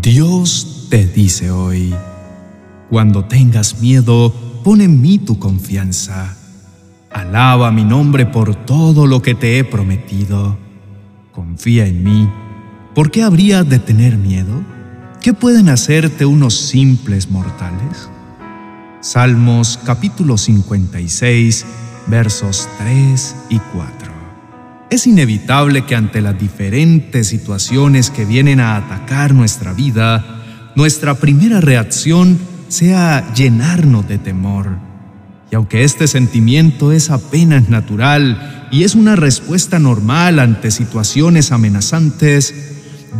Dios te dice hoy, cuando tengas miedo, pon en mí tu confianza. Alaba mi nombre por todo lo que te he prometido. Confía en mí. ¿Por qué habría de tener miedo? ¿Qué pueden hacerte unos simples mortales? Salmos capítulo 56, versos 3 y 4. Es inevitable que ante las diferentes situaciones que vienen a atacar nuestra vida, nuestra primera reacción sea llenarnos de temor. Y aunque este sentimiento es apenas natural y es una respuesta normal ante situaciones amenazantes,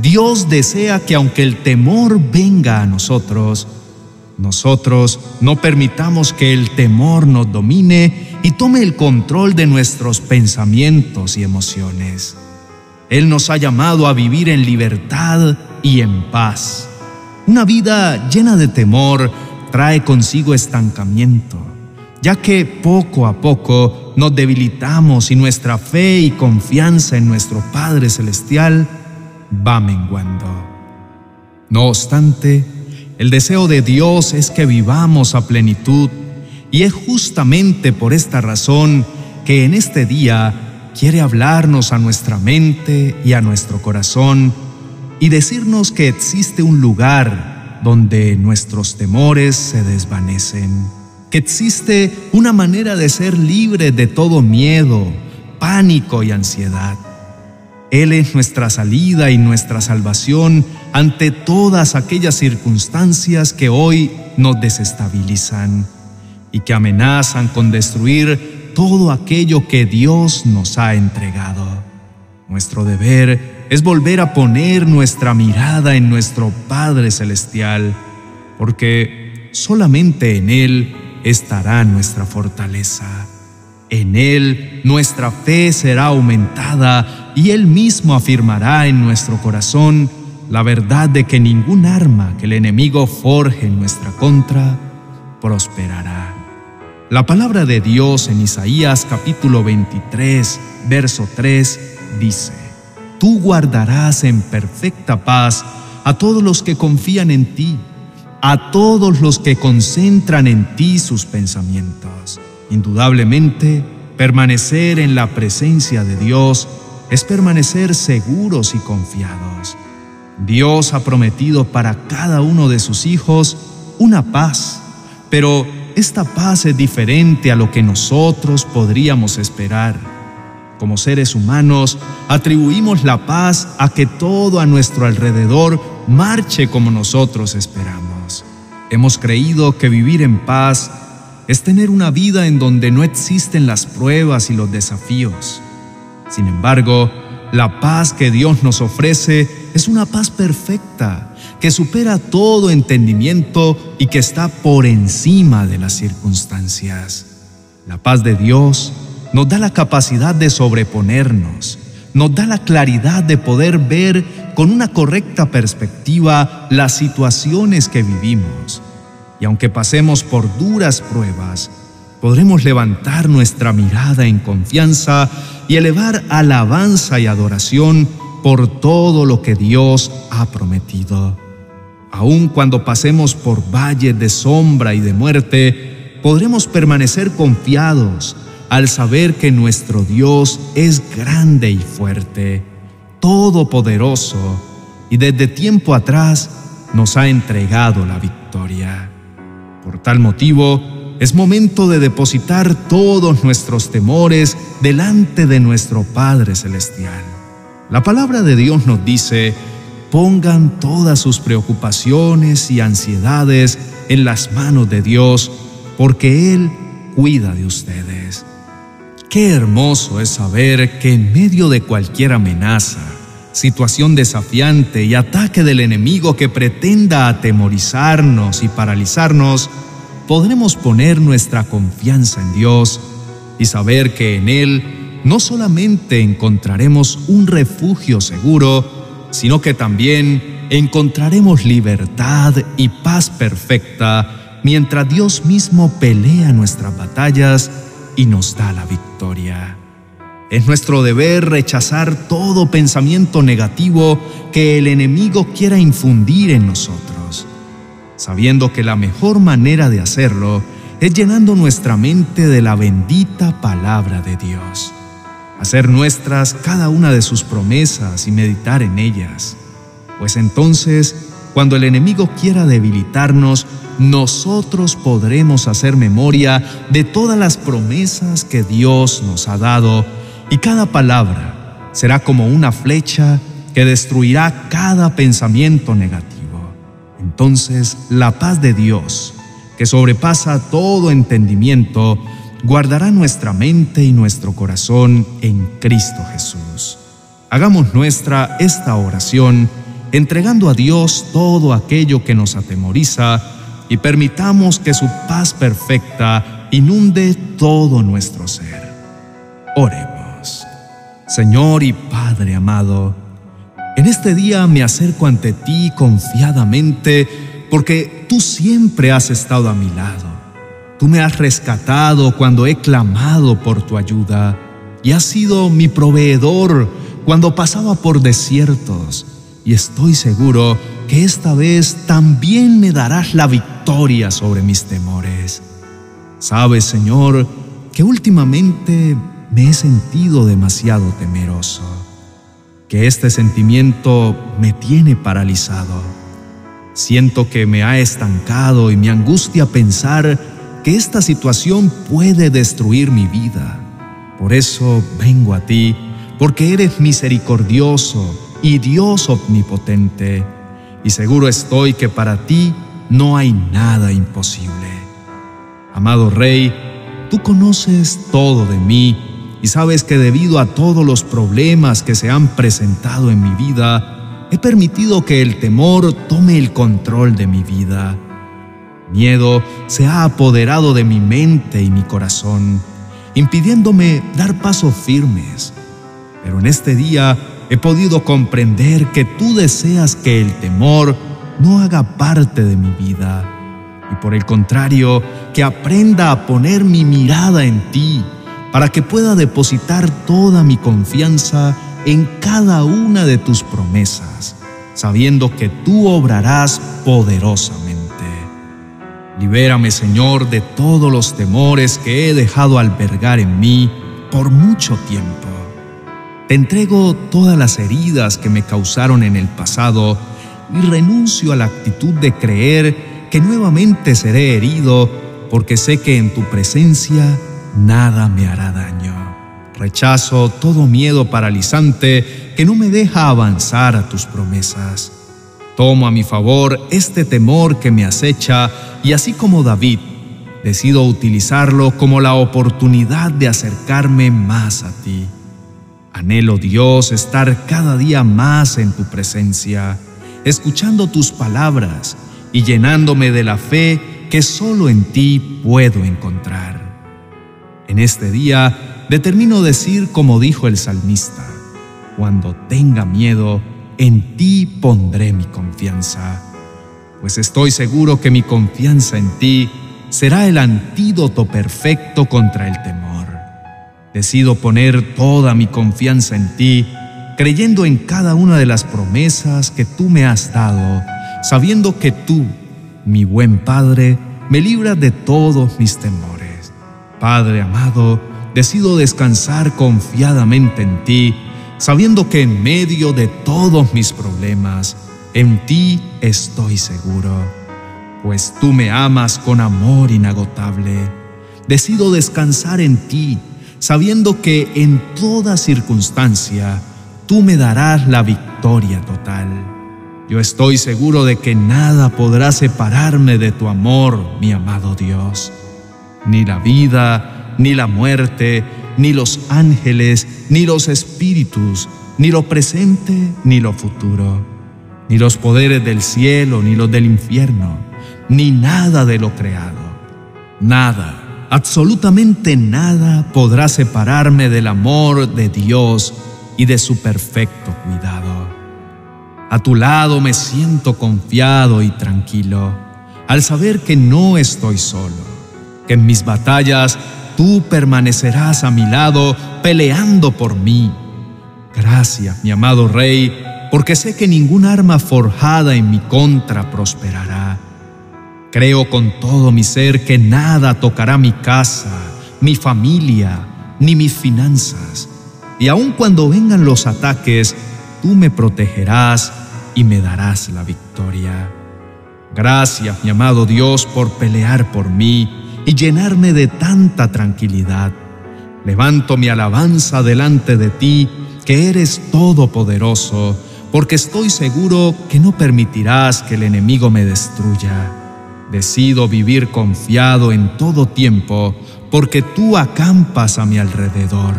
Dios desea que aunque el temor venga a nosotros, nosotros no permitamos que el temor nos domine y tome el control de nuestros pensamientos y emociones. Él nos ha llamado a vivir en libertad y en paz. Una vida llena de temor trae consigo estancamiento, ya que poco a poco nos debilitamos y nuestra fe y confianza en nuestro Padre Celestial va menguando. No obstante, el deseo de Dios es que vivamos a plenitud y es justamente por esta razón que en este día quiere hablarnos a nuestra mente y a nuestro corazón y decirnos que existe un lugar donde nuestros temores se desvanecen, que existe una manera de ser libre de todo miedo, pánico y ansiedad. Él es nuestra salida y nuestra salvación ante todas aquellas circunstancias que hoy nos desestabilizan y que amenazan con destruir todo aquello que Dios nos ha entregado. Nuestro deber es volver a poner nuestra mirada en nuestro Padre Celestial, porque solamente en Él estará nuestra fortaleza. En Él nuestra fe será aumentada y Él mismo afirmará en nuestro corazón la verdad de que ningún arma que el enemigo forje en nuestra contra prosperará. La palabra de Dios en Isaías capítulo 23, verso 3 dice, Tú guardarás en perfecta paz a todos los que confían en ti, a todos los que concentran en ti sus pensamientos. Indudablemente, permanecer en la presencia de Dios es permanecer seguros y confiados. Dios ha prometido para cada uno de sus hijos una paz, pero esta paz es diferente a lo que nosotros podríamos esperar. Como seres humanos, atribuimos la paz a que todo a nuestro alrededor marche como nosotros esperamos. Hemos creído que vivir en paz es tener una vida en donde no existen las pruebas y los desafíos. Sin embargo, la paz que Dios nos ofrece es una paz perfecta que supera todo entendimiento y que está por encima de las circunstancias. La paz de Dios nos da la capacidad de sobreponernos, nos da la claridad de poder ver con una correcta perspectiva las situaciones que vivimos. Y aunque pasemos por duras pruebas, podremos levantar nuestra mirada en confianza y elevar alabanza y adoración por todo lo que Dios ha prometido. Aun cuando pasemos por valles de sombra y de muerte, podremos permanecer confiados al saber que nuestro Dios es grande y fuerte, todopoderoso, y desde tiempo atrás nos ha entregado la victoria. Por tal motivo, es momento de depositar todos nuestros temores delante de nuestro Padre Celestial. La palabra de Dios nos dice, pongan todas sus preocupaciones y ansiedades en las manos de Dios, porque Él cuida de ustedes. Qué hermoso es saber que en medio de cualquier amenaza, situación desafiante y ataque del enemigo que pretenda atemorizarnos y paralizarnos, podremos poner nuestra confianza en Dios y saber que en Él no solamente encontraremos un refugio seguro, sino que también encontraremos libertad y paz perfecta mientras Dios mismo pelea nuestras batallas y nos da la victoria. Es nuestro deber rechazar todo pensamiento negativo que el enemigo quiera infundir en nosotros, sabiendo que la mejor manera de hacerlo es llenando nuestra mente de la bendita palabra de Dios, hacer nuestras cada una de sus promesas y meditar en ellas, pues entonces, cuando el enemigo quiera debilitarnos, nosotros podremos hacer memoria de todas las promesas que Dios nos ha dado y cada palabra será como una flecha que destruirá cada pensamiento negativo. Entonces la paz de Dios, que sobrepasa todo entendimiento, guardará nuestra mente y nuestro corazón en Cristo Jesús. Hagamos nuestra esta oración entregando a Dios todo aquello que nos atemoriza y permitamos que su paz perfecta inunde todo nuestro ser. Oremos. Señor y Padre amado, en este día me acerco ante ti confiadamente porque tú siempre has estado a mi lado. Tú me has rescatado cuando he clamado por tu ayuda y has sido mi proveedor cuando pasaba por desiertos. Y estoy seguro que esta vez también me darás la victoria sobre mis temores. Sabes, Señor, que últimamente me he sentido demasiado temeroso, que este sentimiento me tiene paralizado Siento que me ha estancado y me angustia pensar que esta situación puede destruir mi vida. Por eso vengo a ti, porque eres misericordioso y Dios omnipotente, y seguro estoy que para ti no hay nada imposible. Amado Rey, tú conoces todo de mí y sabes que debido a todos los problemas que se han presentado en mi vida, he permitido que el temor tome el control de mi vida. Miedo se ha apoderado de mi mente y mi corazón, impidiéndome dar pasos firmes. Pero en este día he podido comprender que tú deseas que el temor no haga parte de mi vida y por el contrario, que aprenda a poner mi mirada en ti para que pueda depositar toda mi confianza en cada una de tus promesas, sabiendo que tú obrarás poderosamente. Libérame, Señor, de todos los temores que he dejado albergar en mí por mucho tiempo. Te entrego todas las heridas que me causaron en el pasado y renuncio a la actitud de creer que nuevamente seré herido porque sé que en tu presencia nada me hará daño. Rechazo todo miedo paralizante que no me deja avanzar a tus promesas. Tomo a mi favor este temor que me acecha y así como David, decido utilizarlo como la oportunidad de acercarme más a ti. Anhelo Dios estar cada día más en tu presencia, escuchando tus palabras y llenándome de la fe que solo en ti puedo encontrar. En este día determino decir como dijo el salmista, cuando tenga miedo, en ti pondré mi confianza, pues estoy seguro que mi confianza en ti será el antídoto perfecto contra el temor. Decido poner toda mi confianza en ti, creyendo en cada una de las promesas que tú me has dado, sabiendo que tú, mi buen Padre, me libras de todos mis temores. Padre amado, decido descansar confiadamente en ti, sabiendo que en medio de todos mis problemas, en ti estoy seguro, pues tú me amas con amor inagotable. Decido descansar en ti, sabiendo que en toda circunstancia tú me darás la victoria total. Yo estoy seguro de que nada podrá separarme de tu amor, mi amado Dios. Ni la vida, ni la muerte, ni los ángeles, ni los espíritus, ni lo presente, ni lo futuro, ni los poderes del cielo, ni los del infierno, ni nada de lo creado. Nada, absolutamente nada podrá separarme del amor de Dios y de su perfecto cuidado. A tu lado me siento confiado y tranquilo al saber que no estoy solo, en mis batallas tú permanecerás a mi lado peleando por mí. Gracias, mi amado Rey, porque sé que ningún arma forjada en mi contra prosperará. Creo con todo mi ser que nada tocará mi casa, mi familia, ni mis finanzas. Y aun cuando vengan los ataques, tú me protegerás y me darás la victoria. Gracias, mi amado Dios, por pelear por mí y llenarme de tanta tranquilidad. Levanto mi alabanza delante de ti, que eres todopoderoso, porque estoy seguro que no permitirás que el enemigo me destruya. Decido vivir confiado en todo tiempo, porque tú acampas a mi alrededor.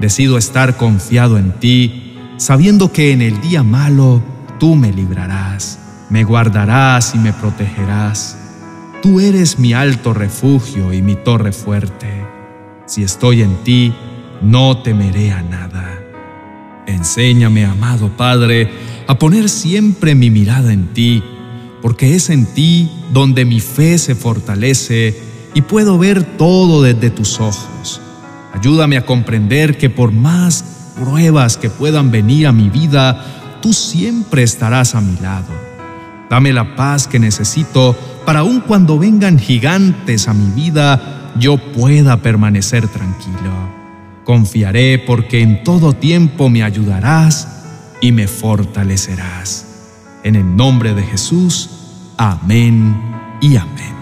Decido estar confiado en ti, sabiendo que en el día malo tú me librarás, me guardarás y me protegerás. Tú eres mi alto refugio y mi torre fuerte. Si estoy en ti, no temeré a nada. Enséñame, amado Padre, a poner siempre mi mirada en ti, porque es en ti donde mi fe se fortalece y puedo ver todo desde tus ojos. Ayúdame a comprender que por más pruebas que puedan venir a mi vida, tú siempre estarás a mi lado. Dame la paz que necesito para aun cuando vengan gigantes a mi vida, yo pueda permanecer tranquilo. Confiaré porque en todo tiempo me ayudarás y me fortalecerás. En el nombre de Jesús, amén y amén.